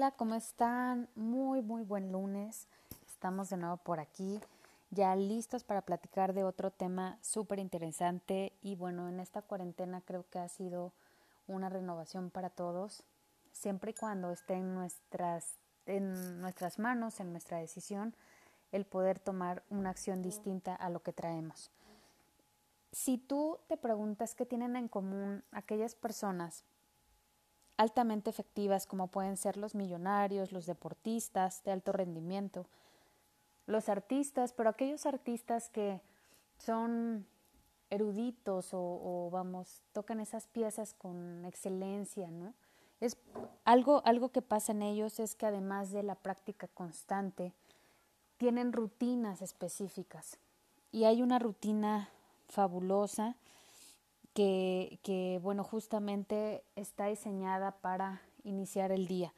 Hola, ¿cómo están? Muy, muy buen lunes. Estamos de nuevo por aquí, ya listos para platicar de otro tema súper interesante. Y bueno, en esta cuarentena creo que ha sido una renovación para todos, siempre y cuando esté en nuestras, en nuestras manos, en nuestra decisión, el poder tomar una acción distinta a lo que traemos. Si tú te preguntas qué tienen en común aquellas personas altamente efectivas como pueden ser los millonarios, los deportistas de alto rendimiento, los artistas, pero aquellos artistas que son eruditos o, vamos, tocan esas piezas con excelencia, ¿no? Es algo, algo que pasa en ellos es que además de la práctica constante, tienen rutinas específicas. Y hay una rutina fabulosa que, bueno, justamente está diseñada para iniciar el día.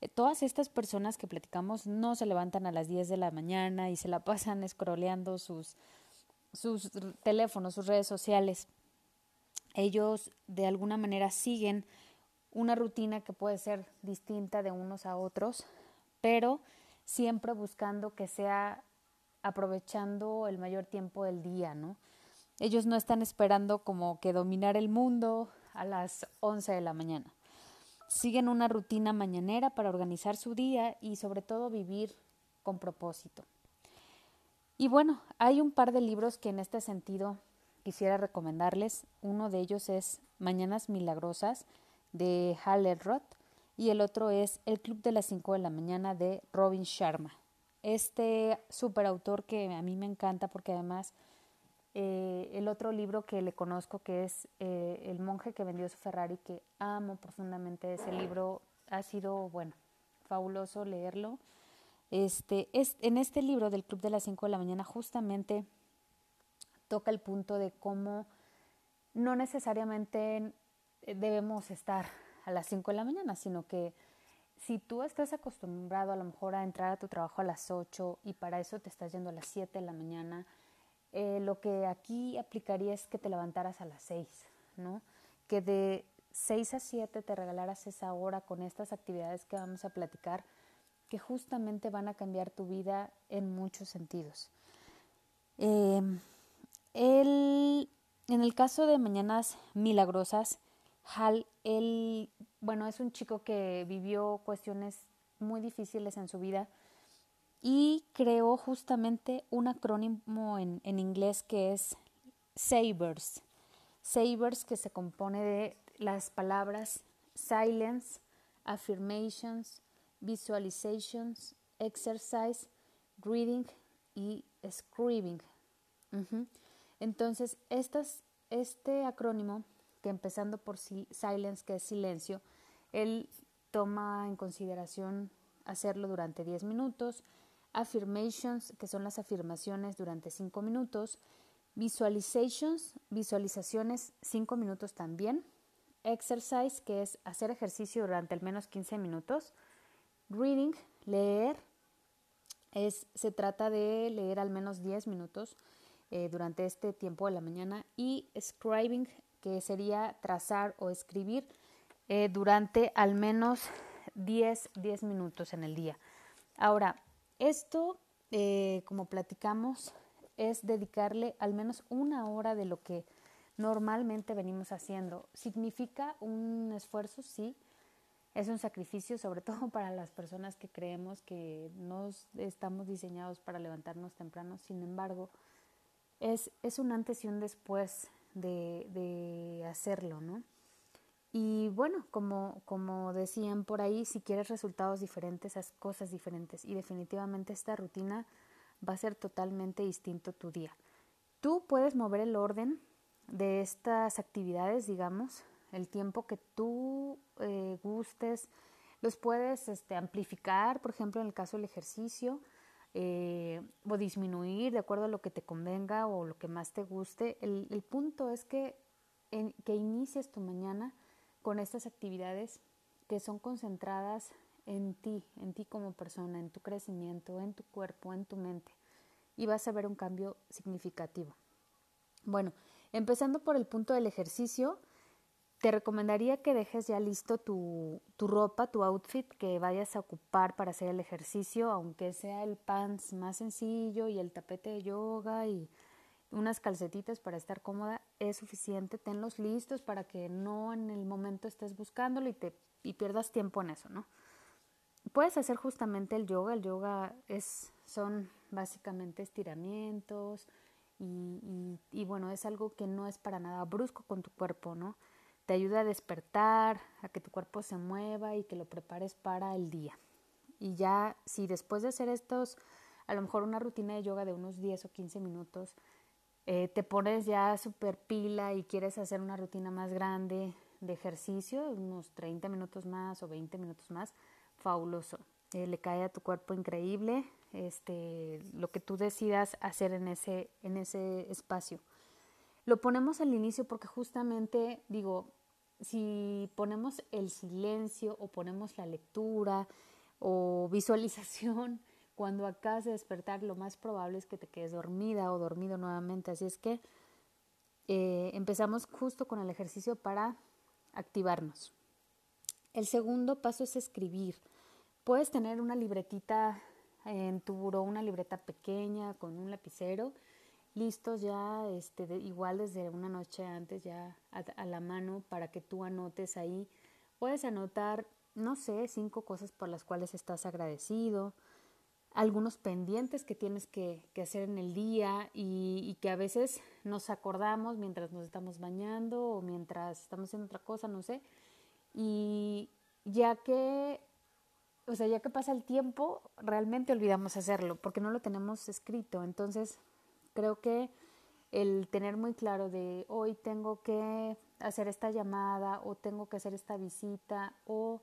Eh, todas estas personas que platicamos no se levantan a las 10 de la mañana y se la pasan escroleando sus, sus teléfonos, sus redes sociales. Ellos de alguna manera siguen una rutina que puede ser distinta de unos a otros, pero siempre buscando que sea aprovechando el mayor tiempo del día, ¿no? Ellos no están esperando como que dominar el mundo a las 11 de la mañana. Siguen una rutina mañanera para organizar su día y sobre todo vivir con propósito. Y bueno, hay un par de libros que en este sentido quisiera recomendarles. Uno de ellos es Mañanas Milagrosas de Hal Elrod y el otro es El Club de las 5 de la mañana de Robin Sharma. Este superautor que a mí me encanta porque además eh, el otro libro que le conozco que es eh, El monje que vendió su Ferrari, que amo profundamente ese libro, ha sido, bueno, fabuloso leerlo. Este, es, en este libro del Club de las 5 de la mañana justamente toca el punto de cómo no necesariamente debemos estar a las 5 de la mañana, sino que si tú estás acostumbrado a lo mejor a entrar a tu trabajo a las 8 y para eso te estás yendo a las 7 de la mañana, eh, lo que aquí aplicaría es que te levantaras a las 6, ¿no? Que de 6 a 7 te regalaras esa hora con estas actividades que vamos a platicar, que justamente van a cambiar tu vida en muchos sentidos. Eh, el, en el caso de Mañanas Milagrosas, Hal, él, bueno, es un chico que vivió cuestiones muy difíciles en su vida, y creó justamente un acrónimo en, en inglés que es SABERS. SABERS que se compone de las palabras silence, affirmations, visualizations, exercise, reading y scribing. Entonces, este acrónimo, que empezando por silence, que es silencio, él toma en consideración hacerlo durante 10 minutos, affirmations, que son las afirmaciones durante 5 minutos, visualizations, visualizaciones 5 minutos también, exercise, que es hacer ejercicio durante al menos 15 minutos, reading, leer, es, se trata de leer al menos 10 minutos eh, durante este tiempo de la mañana. Y scribing, que sería trazar o escribir eh, durante al menos 10, 10 minutos en el día. Ahora, esto, eh, como platicamos, es dedicarle al menos una hora de lo que normalmente venimos haciendo. ¿Significa un esfuerzo? Sí. Es un sacrificio, sobre todo para las personas que creemos que no estamos diseñados para levantarnos temprano. Sin embargo, es, es un antes y un después de, de hacerlo, ¿no? Y bueno, como, como decían por ahí, si quieres resultados diferentes, haz cosas diferentes. Y definitivamente esta rutina va a ser totalmente distinto tu día. Tú puedes mover el orden de estas actividades, digamos, el tiempo que tú eh, gustes, los puedes este, amplificar, por ejemplo, en el caso del ejercicio, eh, o disminuir de acuerdo a lo que te convenga o lo que más te guste. El, punto es que, que inicies tu mañana con estas actividades que son concentradas en ti, en ti como persona, en tu crecimiento, en tu cuerpo, en tu mente. Y vas a ver un cambio significativo. Bueno, empezando por el punto del ejercicio, te recomendaría que dejes ya listo tu, tu, ropa, tu outfit que vayas a ocupar para hacer el ejercicio, aunque sea el pants más sencillo y el tapete de yoga y unas calcetitas para estar cómoda, es suficiente. Tenlos listos para que no en el momento estés buscándolo y, te, y pierdas tiempo en eso, ¿no? Puedes hacer justamente el yoga. El yoga es, son básicamente estiramientos y, y, bueno, es algo que no es para nada brusco con tu cuerpo, ¿no? Te ayuda a despertar, a que tu cuerpo se mueva y que lo prepares para el día. Y ya, si después de hacer estos, a lo mejor una rutina de yoga de unos 10 o 15 minutos, eh, te pones ya super pila y quieres hacer una rutina más grande de ejercicio, unos 30 minutos más o 20 minutos más, fabuloso. Eh, le cae a tu cuerpo increíble este, lo que tú decidas hacer en ese, en ese espacio. Lo ponemos al inicio porque justamente, digo, si ponemos el silencio o ponemos la lectura o visualización, cuando acabas de despertar, lo más probable es que te quedes dormida o dormido nuevamente. Así es que eh, empezamos justo con el ejercicio para activarnos. El segundo paso es escribir. Puedes tener una libretita en tu buró, una libreta pequeña con un lapicero listos ya, este, igual desde una noche antes ya a, la mano para que tú anotes ahí. Puedes anotar, no sé, cinco cosas por las cuales estás agradecido, algunos pendientes que tienes que, hacer en el día y, y, que a veces nos acordamos mientras nos estamos bañando o mientras estamos haciendo otra cosa, no sé. Y ya que, o sea, ya que pasa el tiempo, realmente olvidamos hacerlo porque no lo tenemos escrito. Entonces, Creo que el tener muy claro de hoy tengo que hacer esta llamada o tengo que hacer esta visita o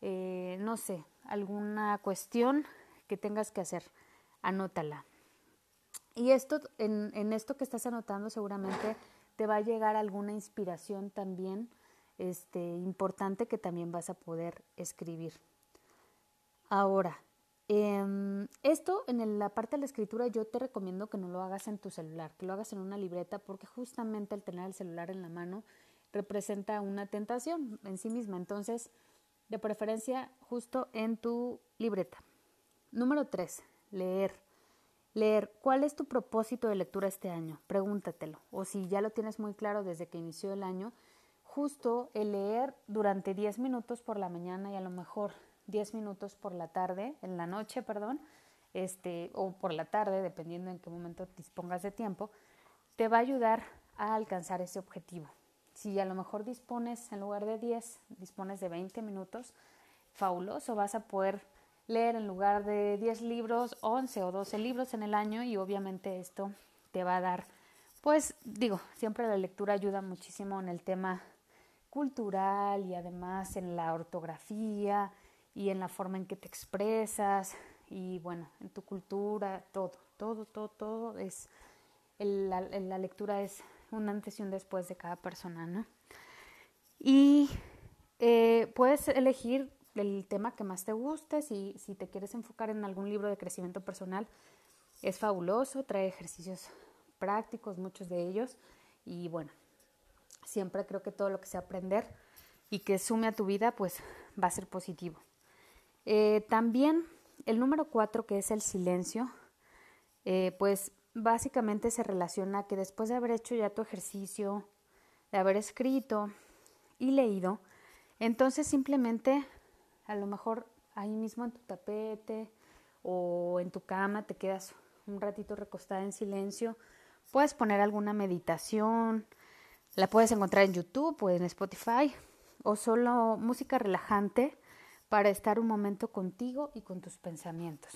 eh, no sé, alguna cuestión tengas que hacer, anótala. Y esto, en, esto que estás anotando seguramente te va a llegar alguna inspiración también este, importante que también vas a poder escribir. Ahora, eh, esto en la parte de la escritura yo te recomiendo que no lo hagas en tu celular, que lo hagas en una libreta porque justamente el tener el celular en la mano representa una tentación en sí misma. Entonces, de preferencia justo en tu libreta. Número tres, leer. Leer, ¿cuál es tu propósito de lectura este año? Pregúntatelo. O si ya lo tienes muy claro desde que inició el año, justo el leer durante 10 minutos por la mañana y a lo mejor 10 minutos por la tarde, en la noche, perdón, este, o por la tarde, dependiendo en qué momento dispongas de tiempo, te va a ayudar a alcanzar ese objetivo. Si a lo mejor dispones, en lugar de 10, dispones de 20 minutos, fabuloso, vas a poder leer en lugar de 10 libros, 11 o 12 libros en el año y obviamente esto te va a dar, pues digo, siempre la lectura ayuda muchísimo en el tema cultural y además en la ortografía, y en la forma en que te expresas y bueno, en tu cultura, todo, todo, todo, todo es, la, lectura es un antes y un después de cada persona, ¿no? Y eh, puedes elegir el tema que más te guste, si, si te quieres enfocar en algún libro de crecimiento personal, es fabuloso, trae ejercicios prácticos, muchos de ellos, y bueno, siempre creo que todo lo que sea aprender y que sume a tu vida, pues va a ser positivo. Eh, también el número cuatro, que es el silencio, eh, pues básicamente se relaciona que después de haber hecho ya tu ejercicio, de haber escrito y leído, entonces simplemente a lo mejor ahí mismo en tu tapete o en tu cama te quedas un ratito recostada en silencio, puedes poner alguna meditación, la puedes encontrar en YouTube o en Spotify o solo música relajante para estar un momento contigo y con tus pensamientos.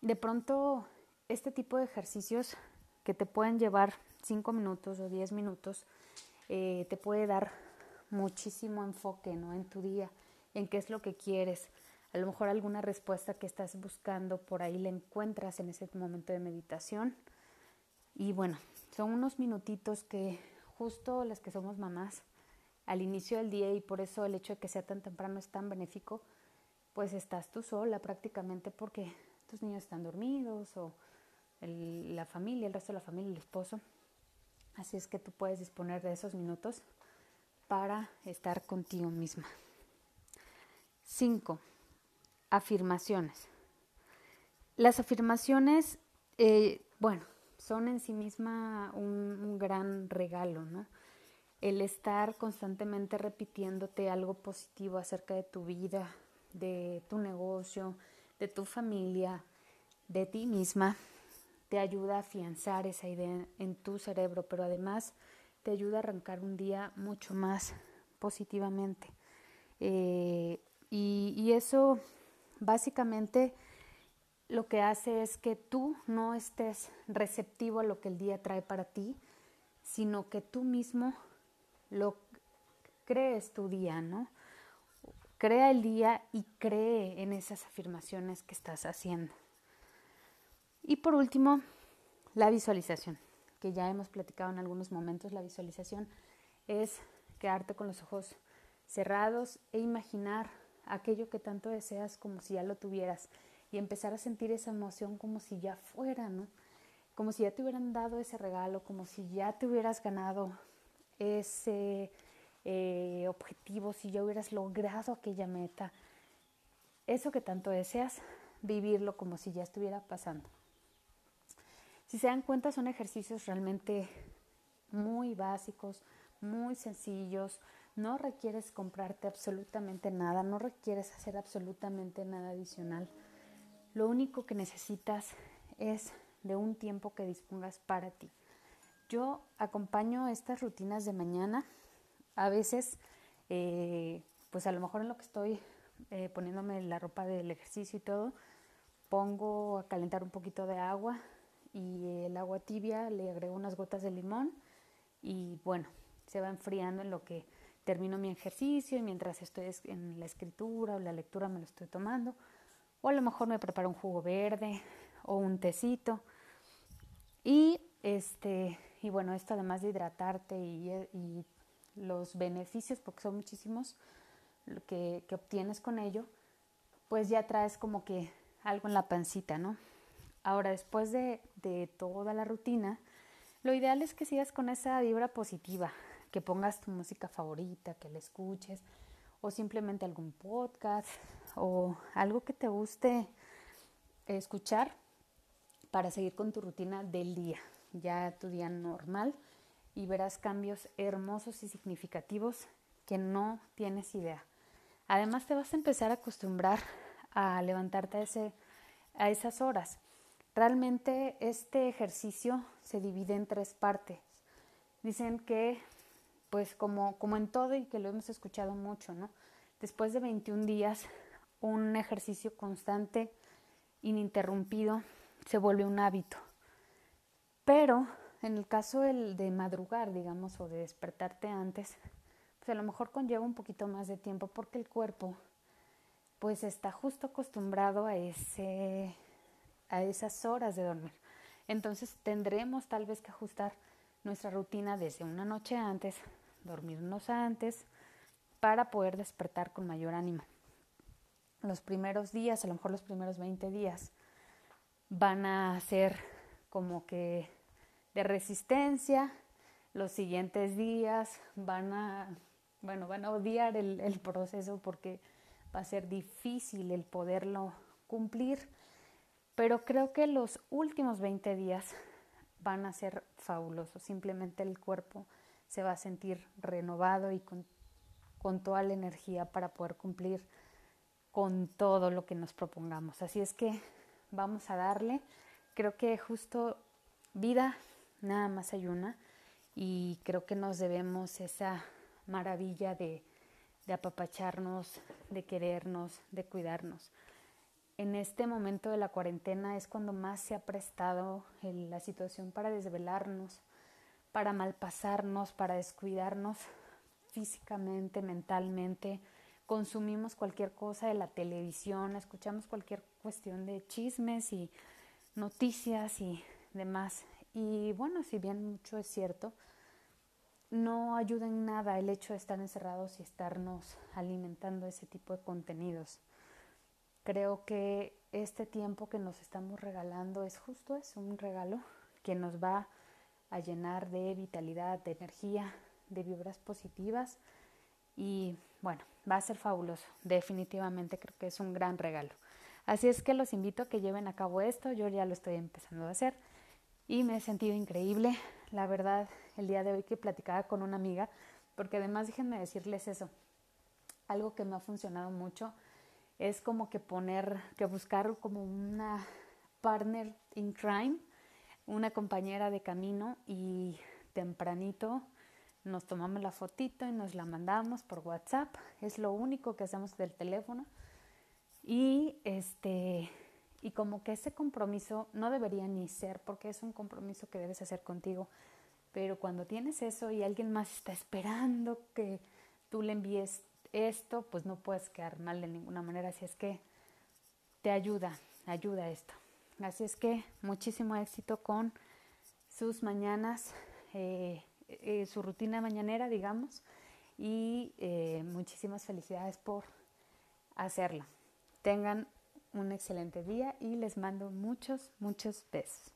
De pronto, este tipo de ejercicios que te pueden llevar 5 minutos o 10 minutos, eh, te puede dar muchísimo enfoque ¿no? en tu día, en qué es lo que quieres. A lo mejor alguna respuesta que estás buscando por ahí la encuentras en ese momento de meditación. Y bueno, son unos minutitos que justo las que somos mamás al inicio del día y por eso el hecho de que sea tan temprano es tan benéfico, pues estás tú sola prácticamente porque tus niños están dormidos o la familia, el resto de la familia, el esposo. Así es que tú puedes disponer de esos minutos para estar contigo misma. 5. Afirmaciones. Las afirmaciones, eh, bueno, son en sí misma un, gran regalo, ¿no? El estar constantemente repitiéndote algo positivo acerca de tu vida, de tu negocio, de tu familia, de ti misma, te ayuda a afianzar esa idea en tu cerebro, pero además te ayuda a arrancar un día mucho más positivamente. Eh, y eso básicamente lo que hace es que tú no estés receptivo a lo que el día trae para ti, sino que tú mismo lo crees tu día, ¿no? Crea el día y cree en esas afirmaciones que estás haciendo. Y por último, la visualización, que ya hemos platicado en algunos momentos, la visualización es quedarte con los ojos cerrados e imaginar aquello que tanto deseas como si ya lo tuvieras y empezar a sentir esa emoción como si ya fuera, ¿no? Como si ya te hubieran dado ese regalo, como si ya te hubieras ganado ese eh, objetivo, si ya hubieras logrado aquella meta. Eso que tanto deseas, vivirlo como si ya estuviera pasando. Si se dan cuenta, son ejercicios realmente muy básicos, muy sencillos. No requieres comprarte absolutamente nada, no requieres hacer absolutamente nada adicional. Lo único que necesitas es de un tiempo que dispongas para ti. Yo acompaño estas rutinas de mañana. A veces, eh, pues a lo mejor en lo que estoy eh, poniéndome la ropa del ejercicio y todo, pongo a calentar un poquito de agua y el agua tibia le agrego unas gotas de limón y bueno, se va enfriando en lo que termino mi ejercicio y mientras estoy en la escritura o la lectura me lo estoy tomando. O a lo mejor me preparo un jugo verde o un tecito. Y este, y bueno, esto además de hidratarte y, los beneficios, porque son muchísimos que, que obtienes con ello, pues ya traes como que algo en la pancita, ¿no? Ahora, después de, de, toda la rutina, lo ideal es que sigas con esa vibra positiva, que pongas tu música favorita, que la escuches, o simplemente algún podcast, o algo que te guste escuchar para seguir con tu rutina del día, ya tu día normal y verás cambios hermosos y significativos que no tienes idea. Además te vas a empezar a acostumbrar a levantarte a, ese, a esas horas. Realmente este ejercicio se divide en tres partes. Dicen que, pues como, como en todo y que lo hemos escuchado mucho, ¿no? Después de 21 días un ejercicio constante, ininterrumpido, se vuelve un hábito. Pero en el caso de madrugar, digamos, o de despertarte antes, pues a lo mejor conlleva un poquito más de tiempo porque el cuerpo pues está justo acostumbrado a ese a esas horas de dormir. Entonces tendremos tal vez que ajustar nuestra rutina desde una noche antes, dormirnos antes para poder despertar con mayor ánimo. Los primeros días, a lo mejor los primeros 20 días, van a ser como que de resistencia, los siguientes días van a, bueno, van a odiar el, el proceso porque va a ser difícil el poderlo cumplir, pero creo que los últimos 20 días van a ser fabulosos, simplemente el cuerpo se va a sentir renovado y con, con toda la energía para poder cumplir con todo lo que nos propongamos. Así es que vamos a darle. Creo que justo vida nada más hay una y creo que nos debemos esa maravilla de, de apapacharnos, de querernos, de cuidarnos. En este momento de la cuarentena es cuando más se ha prestado la situación para desvelarnos, para malpasarnos, para descuidarnos físicamente, mentalmente, consumimos cualquier cosa de la televisión, escuchamos cualquier cuestión de chismes y noticias y demás. Y bueno, si bien mucho es cierto, no ayuda en nada el hecho de estar encerrados y estarnos alimentando ese tipo de contenidos. Creo que este tiempo que nos estamos regalando es justo eso, un regalo que nos va a llenar de vitalidad, de energía, de vibras positivas y bueno, va a ser fabuloso. Definitivamente creo que es un gran regalo. Así es que los invito a que lleven a cabo esto. Yo ya lo estoy empezando a hacer y me he sentido increíble. La verdad, el día de hoy que platicaba con una amiga, porque además déjenme decirles eso, algo que me ha funcionado mucho es como que poner, que buscar como una partner in crime, una compañera de camino y tempranito nos tomamos la fotito y nos la mandamos por WhatsApp. Es lo único que hacemos del teléfono. Y este y como que ese compromiso no debería ni ser porque es un compromiso que debes hacer contigo. Pero cuando tienes eso y alguien más está esperando que tú le envíes esto, pues no puedes quedar mal de ninguna manera. Así es que te ayuda, ayuda esto. Así es que muchísimo éxito con sus mañanas. Eh, eh, su rutina mañanera, digamos, y eh, muchísimas felicidades por hacerlo. Tengan un excelente día y les mando muchos, muchos besos.